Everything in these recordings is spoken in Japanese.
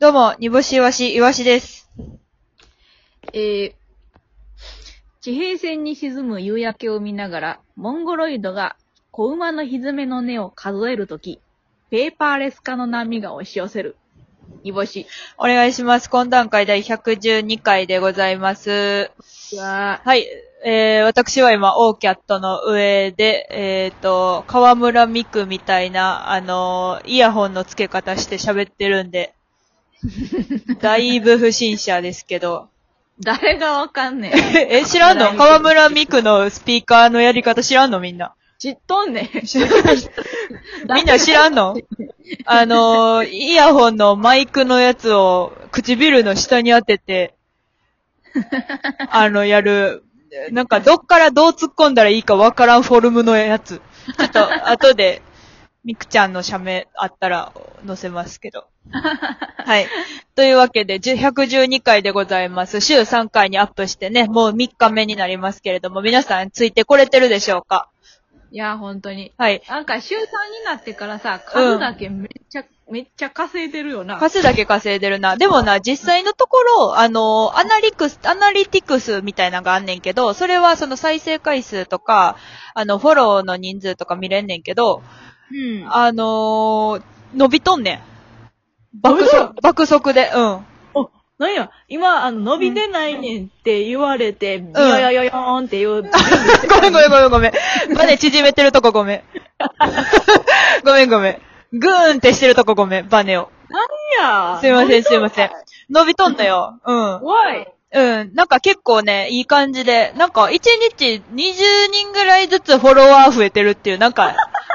どうも、煮干しいわし、いわしです。えー、地平線に沈む夕焼けを見ながら、モンゴロイドが子馬のひずめの根を数えるとき、ペーパーレス化の波が押し寄せる。煮干し。お願いします。懇談会第112回でございます。は、はい。えー、私は今、オーキャットの上で、えっ、と、河村美久みたいな、あのーイヤホンの付け方して喋ってるんで、だいぶ不審者ですけど。誰がわかんねん。え、知らんの？河村美久のスピーカーのやり方知らんの？みんな。知っとんねん。みんな知らんの？あのー、イヤホンのマイクのやつを唇の下に当てて、あの、やる、なんかどっからどう突っ込んだらいいかわからんフォルムのやつ。ちょっと後で、みくちゃんの写メあったら載せますけど。はい。というわけで、10 112回でございます。週3回にアップしてね、もう3日目になりますけれども、皆さんついてこれてるでしょうか？いや、ほんとに。はい。なんか週3になってからさ、数だけめっちゃ、めっちゃ稼いでるよな。数だけ稼いでるな。でもな、実際のところ、あの、アナリクス、アナリティクスみたいなのがあんねんけど、それはその再生回数とか、あの、フォローの人数とか見れんねんけど、うん。あのー伸びとんねん。爆速、爆速で、うん。なんや、今、あの、伸びてないねんって言われて、ビヨヨヨヨーンって言う。ごめんごめんごめんごめん。バネ縮めてるとこごめん。ごめんごめん。グーンってしてるとこごめん、バネを。やすいませんすいません。伸びとんだよ。うん。わい。うん。なんか結構ね、いい感じで、なんか1日20人ぐらいずつフォロワー増えてるっていう、なんか、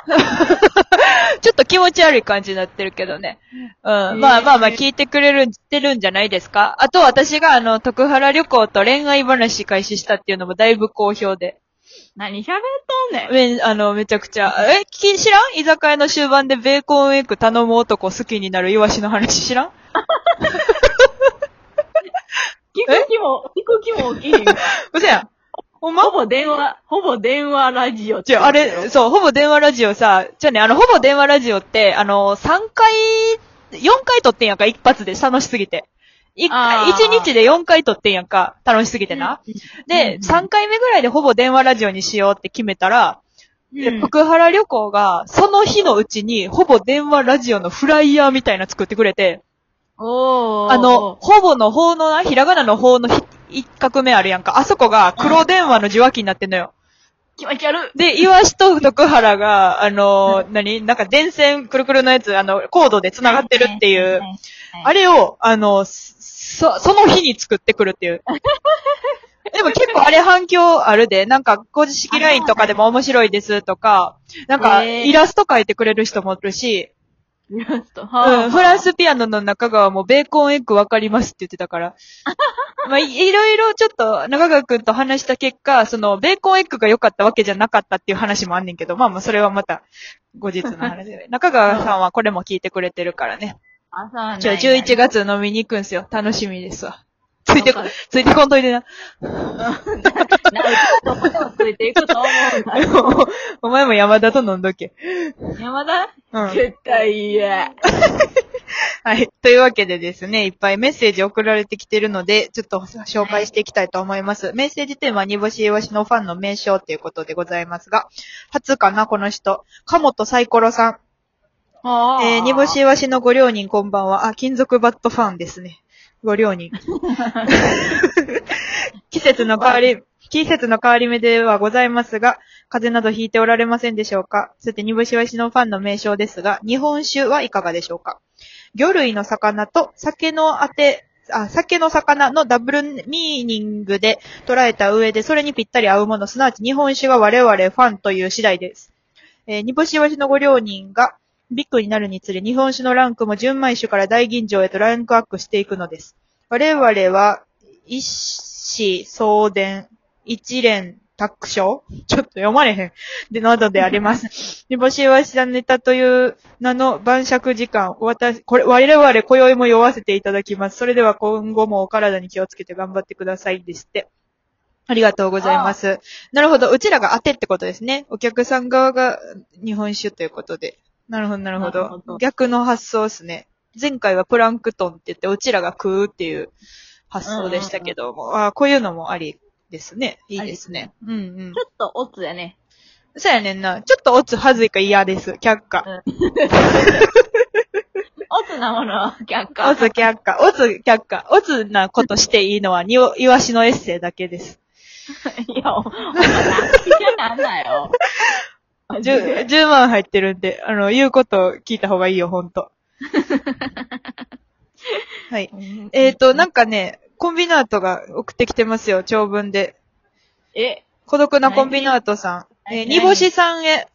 ちょっと気持ち悪い感じになってるけどね。うん。ーまあまあまあ聞いてくれるん、てるんじゃないですか？あと私があの、徳原旅行と恋愛話開始したっていうのもだいぶ好評で。何喋っとんねん。め、あの、めちゃくちゃ、え、き知らん？居酒屋の終盤でベーコンエッグ頼む男好きになるイワシの話知らん？聞く気も、聞く気も起きひんわ。うせやん。ほんま？ほぼ電話、ほぼ電話ラジオじゃあ、あれ、そう、ほぼ電話ラジオさ、じゃあね、あの、ほぼ電話ラジオって、あの、3回、4回撮ってんやんか、一発で、楽しすぎて。一あー。1日で4回撮ってんやんか、楽しすぎてな。で、うん3回目ぐらいでほぼ電話ラジオにしようって決めたら、でうん。福原旅行が、その日のうちに、ほぼ電話ラジオのフライヤーみたいなの作ってくれて、おー。あの、、ほぼの方のな、ひらがなの方のひ一画目あるやんか、あそこが黒電話の受話器になってんのよ。気持ち悪い。で、イワシと徳原が、あの、何？なんか電線くるくるのやつ、あの、コードで繋がってるっていう、あれれを、あの、そ、その日に作ってくるっていう。でも結構あれ反響あるで、なんか公式 LINE とかでも面白いですとか、なんかイラスト描いてくれる人もいるし、イラスト。うん、フランスピアノの中川もベーコンエッグわかりますって言ってたから。まあ、いいろいろちょっと中川くんと話した結果、その、ベーコンエッグが良かったわけじゃなかったっていう話もあんねんけど、まあまあそれはまた後日の話で。中川さんはこれも聞いてくれてるからね。あ、そうなんじゃあ11月飲みに行くんすよ。楽しみですわ。ついてこついてこんといてな。こついていくと思うんだ。お前も山田と飲んどけ。山田？うん。絶対嫌。はい。というわけでですね、いっぱいメッセージ送られてきてるので、ちょっと紹介していきたいと思います。メッセージテーマは煮干しいわしのファンの名称っていうことでございますが、初かな、この人。鴨とサイコロさん。あえー、煮干しいわしのご両人こんばんは。あ、金属バットファンですね。ご両人。季節の変わり、季節の変わり目ではございますが、風邪などひいておられませんでしょうか？さて、煮干しわしのファンの名称ですが、日本酒はいかがでしょうか？魚類の魚と酒のあて、あ、酒の魚のダブルミーニングで捉えた上で、それにぴったり合うもの、すなわち日本酒が我々ファンという次第です。えー煮干しわしのご両人がビッグになるにつれ、日本酒のランクも純米酒から大吟醸へとランクアップしていくのです。我々は、一子相伝、一連卓章ちょっと読まれへん。で、などであります。煮干しわしさんネタという名の晩酌時間、私、これ、我々今宵も酔わせていただきます。それでは今後もお体に気をつけて頑張ってくださいですって。ありがとうございます。なるほど。うちらが当てってことですね。お客さん側が日本酒ということで。なるほど、なるほど。逆の発想ですね。前回はプランクトンって言って、うちらが食うっていう発想でしたけども、あーこういうのもありですね。いいですね。うんうんち。ょっとオツやね。そうやねんな。ちょっとオツはずいか嫌です。却下。オツなものは却下。オツ却下。オツ却下。オツなことしていいのは、にお、イワシのエッセイだけです。いや、お前、なんだよ。10、10万入ってるんで、あの、言うことを聞いた方がいいよ、ほんと。はい。えっ、ー、と、なんかね、コンビナートが送ってきてますよ、長文で。え、孤独なコンビナートさん。え煮干しさんへ。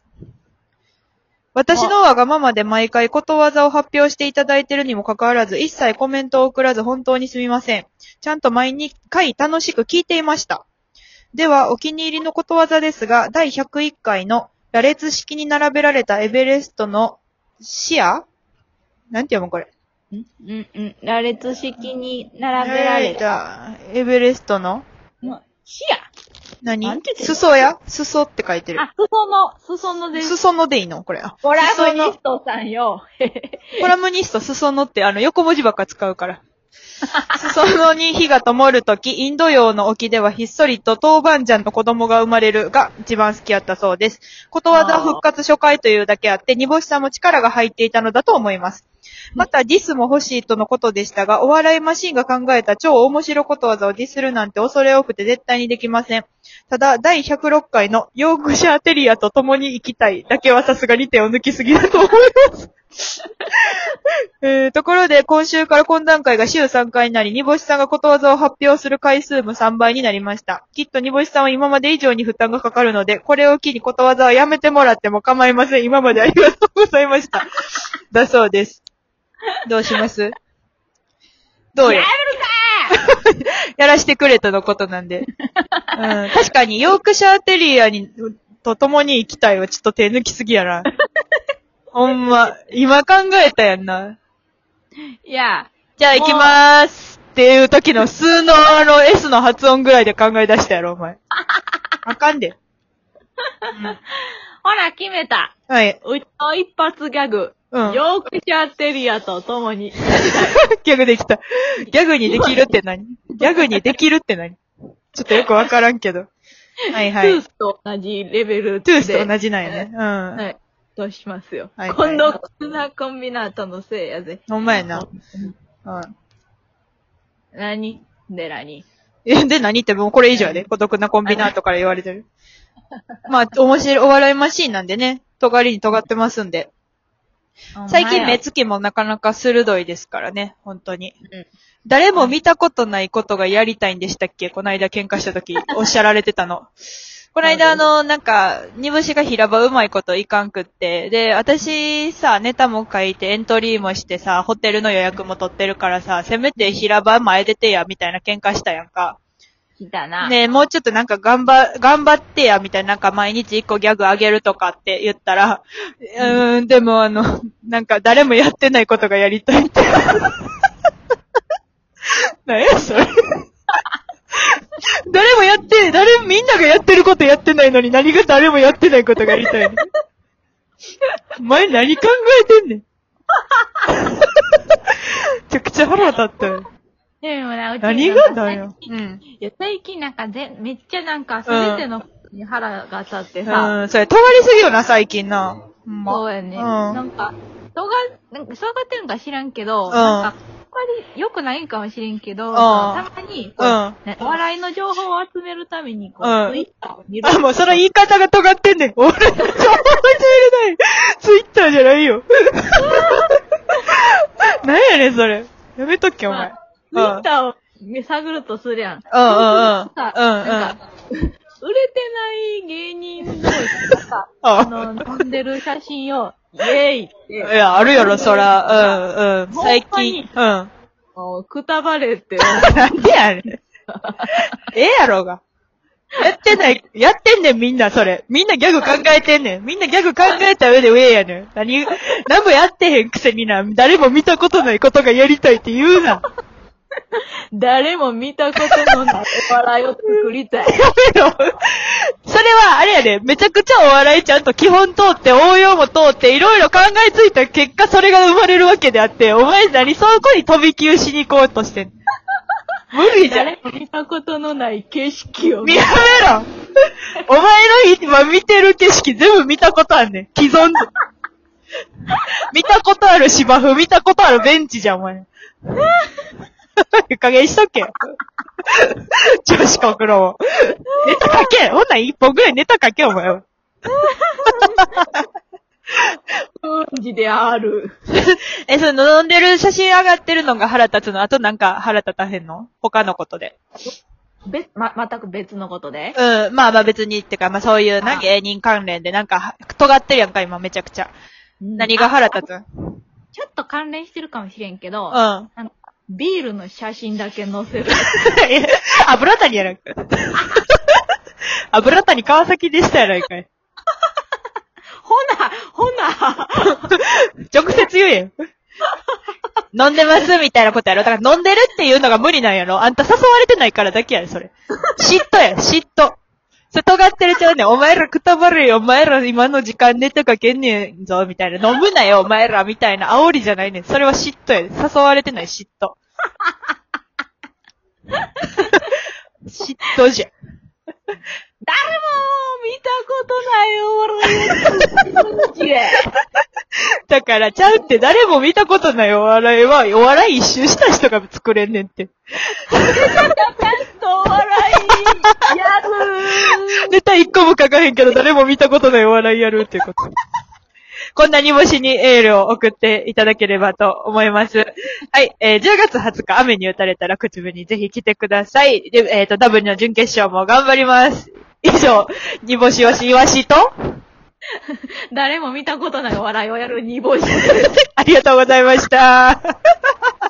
私のわがままで毎回ことわざを発表していただいているにもかかわらず、一切コメントを送らず本当にすみません。ちゃんと毎回楽しく聞いていました。では、お気に入りのことわざですが、第101回の羅列式に並べられたエベレストの視野？なんて読むこれ？うん、うん。羅列式に並べられた。た。エベレストの？視野？何？なんて言ってんの？裾や？裾って書いてる。あ、裾の、裾のです。裾のでいいの？これ。あコラムニストさんよ。コラムニスト、裾野ってあの横文字ばっか使うから。裾野に火が灯るとき、インド洋の沖ではひっそりと豆板醤の子供が生まれるが一番好きやったそうです。ことわざ復活初回というだけあって、煮干しさんも力が入っていたのだと思います。また、ディスも欲しいとのことでしたが、お笑いマシンが考えた超面白ことわざをディスるなんて恐れ多くて絶対にできません。ただ、第106回のヨークシャーテリアと共に生きたいだけはさすがに手を抜きすぎだと思います。えー、ところで、今週から懇談会が週3回になり、煮干しさんがことわざを発表する回数も3倍になりました。きっと煮干しさんは今まで以上に負担がかかるので、これを機にことわざはやめてもらっても構いません。今までありがとうございました。だそうです。どうします？どうよ？や やらしてくれとのことなんで。うん、確かに、ヨークシャーテリアに、と共に行きたいはちょっと手抜きすぎやな。ほんま、今考えたやんな。いや、じゃあ行きまーすっていう時の数のあの S の発音ぐらいで考え出したやろ、お前。あかんで。ほら、決めた。はい。うちの一発ギャグ。うんヨークシャーテリアと共に。ギャグできた。ギャグにできるって何？ギャグにできるって何？ちょっとよくわからんけど。はいはい。トゥースと同じレベルで。トゥースと同じなんやね。うん。はい。どうしますよ。はいはい今度、こんなコンビナートのせいやぜ。ほんまやな。うん。何？で何？え、で何ってもうこれ以上やで。孤独なコンビナートから言われてる。まあ、面白い、お笑いマシーンなんでね。尖りに尖ってますんで。最近目つきもなかなか鋭いですからね。本当に。うん誰も見たことないことがやりたいんでしたっけ？この間喧嘩した時、おっしゃられてたの。この間あの、なんか、煮干しが平場うまいこといかんくって、で、私さ、ネタも書いてエントリーもしてさ、ホテルの予約も取ってるからさ、せめて平場前出てや、みたいな喧嘩したやんか。来たな。ねえ、もうちょっとなんか頑張、頑張ってや、みたいな、なんか毎日一個ギャグあげるとかって言ったら、うーん、でもあの、なんか誰もやってないことがやりたいって。何やそれ。誰もやって、誰もみんながやってることやってないのに何が誰もやってないことがやりたいの？お前何考えてんねん。めちゃくちゃ腹立ったよ。でもな、うち何がだよ。最近うん。いや、最近なんかぜ、めっちゃなんか、すべてのことに腹が立ってさ、うん、それ、尖りすぎよな、最近な。そうやね。うんなんか、人が、なんか、そうがってるんか知らんけど、んなんか、あんまり良くないんかもしれんけど、んたまに、こううんねお笑いの情報を集めるために、こう、うんツイッターを見る。あ、もうその言い方が尖ってんねん。俺、情報教えれない。ツイッターじゃないよ。なんやねん、それ。やめとけ、お前。ツイッターを探るとするやん。うんうんうん。さうんうん。なんか、売れてない芸人同士がさ、ああの、飲んでる写真を、イェーイって、いや、あるやろ、そら。うんうん。最に近。うん。もうくたばれって、なんでやねん。ええやろが。やってない、やってんねん、みんな、それ。みんなギャグ考えてんねん。みんなギャグ考えた上で上やねん。何、何もやってへんくせにな、誰も見たことないことがやりたいって言うな。誰も見たことのないお笑いを作りたい。それは、あれやで、めちゃくちゃお笑いちゃんと基本通って、応用も通って、いろいろ考えついた結果、それが生まれるわけであって、お前何そこに飛び級しに行こうとしてん 無理じゃん。誰も見たことのない景色を見やめろお前の今見てる景色全部見たことあんねん。既存で。見たことある芝生、見たことあるベンチじゃん、お前。いい加減しとけよ。女子国論を。ネタ書けほんなん一本ぐらいネタ書け、お前は。感じである。え、その飲んでる写真上がってるのが腹立つの？あとなんか腹立たへんの？他のことで。べ、ま、全く別のことで？うん、まあまあ別にってか、まあそういうな、あ芸人関連でなんか、尖ってるやんか、今めちゃくちゃ。何が腹立つん？ちょっと関連してるかもしれんけど、うん。ビールの写真だけ載せる。油谷やないか。油谷川崎でしたやないかい。ほな、ほな、直接言えよ。飲んでますみたいなことやろ。だから飲んでるっていうのが無理なんやろ。あんた誘われてないからだけやで、それ。嫉妬や、嫉妬。それ尖ってるちゃうねん。お前らくたばれよ、お前ら今の時間ネタかけんねんぞ、みたいな。飲むなよ、お前ら、みたいな。煽りじゃないねん。それは嫉妬やで。誘われてない嫉妬。嫉妬じゃ。誰も見たことないお笑いを作る だから、ちゃうって誰も見たことないお笑いは、お笑い一周した人が作れんねんって。お笑いやるネタ一個も書かへんけど、誰も見たことないお笑いやるってこと。こんな煮干しにエールを送っていただければと思います。はい、えー、10月20日雨に打たれたら口紅にぜひ来てください。で、えっ、と、ダブルの準決勝も頑張ります。以上、煮干しわしいわしと、誰も見たことない笑いをやる煮干し。ありがとうございました。